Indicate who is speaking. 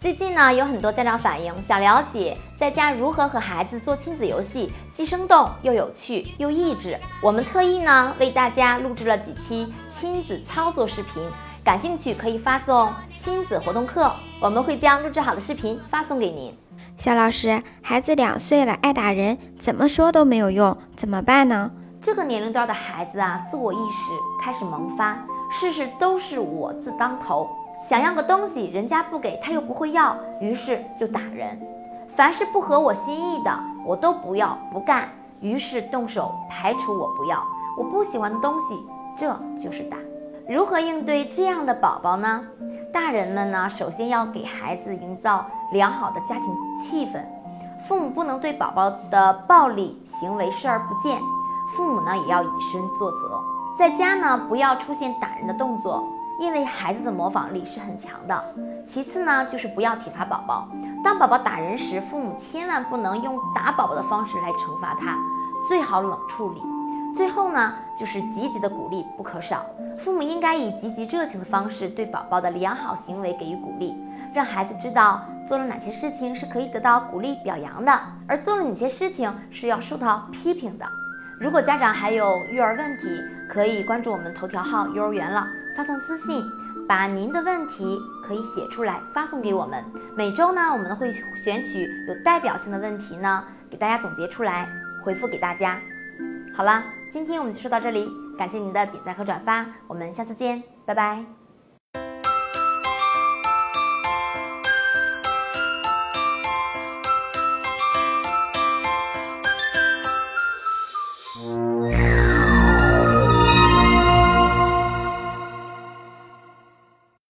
Speaker 1: 最近呢，有很多家长反映想了解在家如何和孩子做亲子游戏，既生动又有趣又益智。我们特意呢为大家录制了几期亲子操作视频，感兴趣可以发送“亲子活动课”，我们会将录制好的视频发送给您。
Speaker 2: 肖老师，孩子两岁了爱打人，怎么说都没有用，怎么办呢？
Speaker 1: 这个年龄段的孩子啊，自我意识开始萌发，事事都是我自当头。想要个东西，人家不给他又不会要，于是就打人。凡是不合我心意的，我都不要不干，于是动手排除我不要我不喜欢的东西，这就是打。如何应对这样的宝宝呢？大人们呢，首先要给孩子营造良好的家庭气氛，父母不能对宝宝的暴力行为视而不见，父母呢也要以身作则，在家呢不要出现打人的动作。因为孩子的模仿力是很强的。其次呢，就是不要体罚宝宝。当宝宝打人时，父母千万不能用打宝宝的方式来惩罚他，最好冷处理。最后呢，就是积极的鼓励不可少。父母应该以积极热情的方式对宝宝的良好行为给予鼓励，让孩子知道做了哪些事情是可以得到鼓励表扬的，而做了哪些事情是要受到批评的。如果家长还有育儿问题，可以关注我们头条号“幼儿园了”。发送私信，把您的问题可以写出来发送给我们。每周呢，我们会选取有代表性的问题呢，给大家总结出来回复给大家。好了，今天我们就说到这里，感谢您的点赞和转发，我们下次见，拜拜。